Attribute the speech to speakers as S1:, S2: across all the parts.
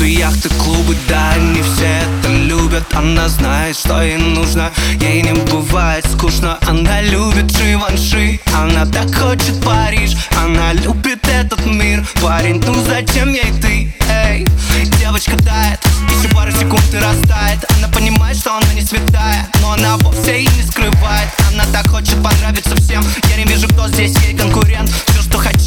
S1: Танцы, яхты, клубы, да, не все это любят. Она знает, что ей нужно. Ей не бывает скучно. Она любит Живанши Она так хочет Париж. Она любит этот мир. Парень, ну зачем ей ты? Эй, девочка тает. Еще пару секунд и растает. Она понимает, что она не святая Но она вовсе и не скрывает. Она так хочет понравиться всем. Я не вижу, кто здесь ей конкурент. Все,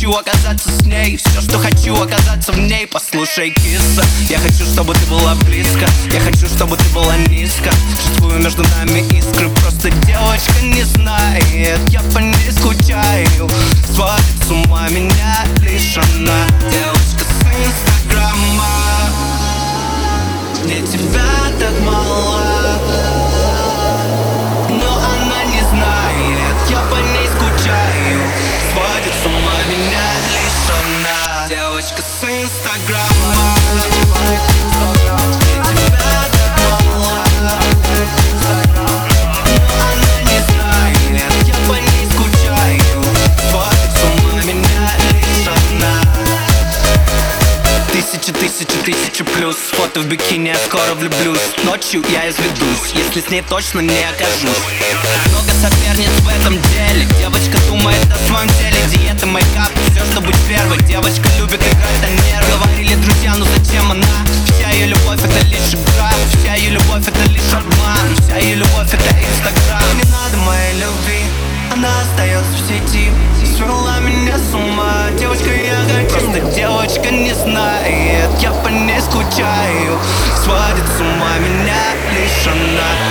S1: хочу оказаться с ней. Все, что хочу оказаться в ней. Послушай, киса Я хочу, чтобы ты была близко. Я хочу, чтобы ты была низко. Чувствую между нами искры. Просто девочка не знает. Я по ней скучаю. Сводит с ума меня лишь она. Девочка с инстаграма. Мне тебя тысяча, тысяча плюс. Фото в бикини, я скоро влюблюсь. Ночью я изведусь, если с ней точно не окажусь. Много соперниц в этом деле. Девочка думает о своем теле. Диета, мейкап, все, что быть первой. Девочка любит играть на нервы скучаю. Сводит с ума меня лишь она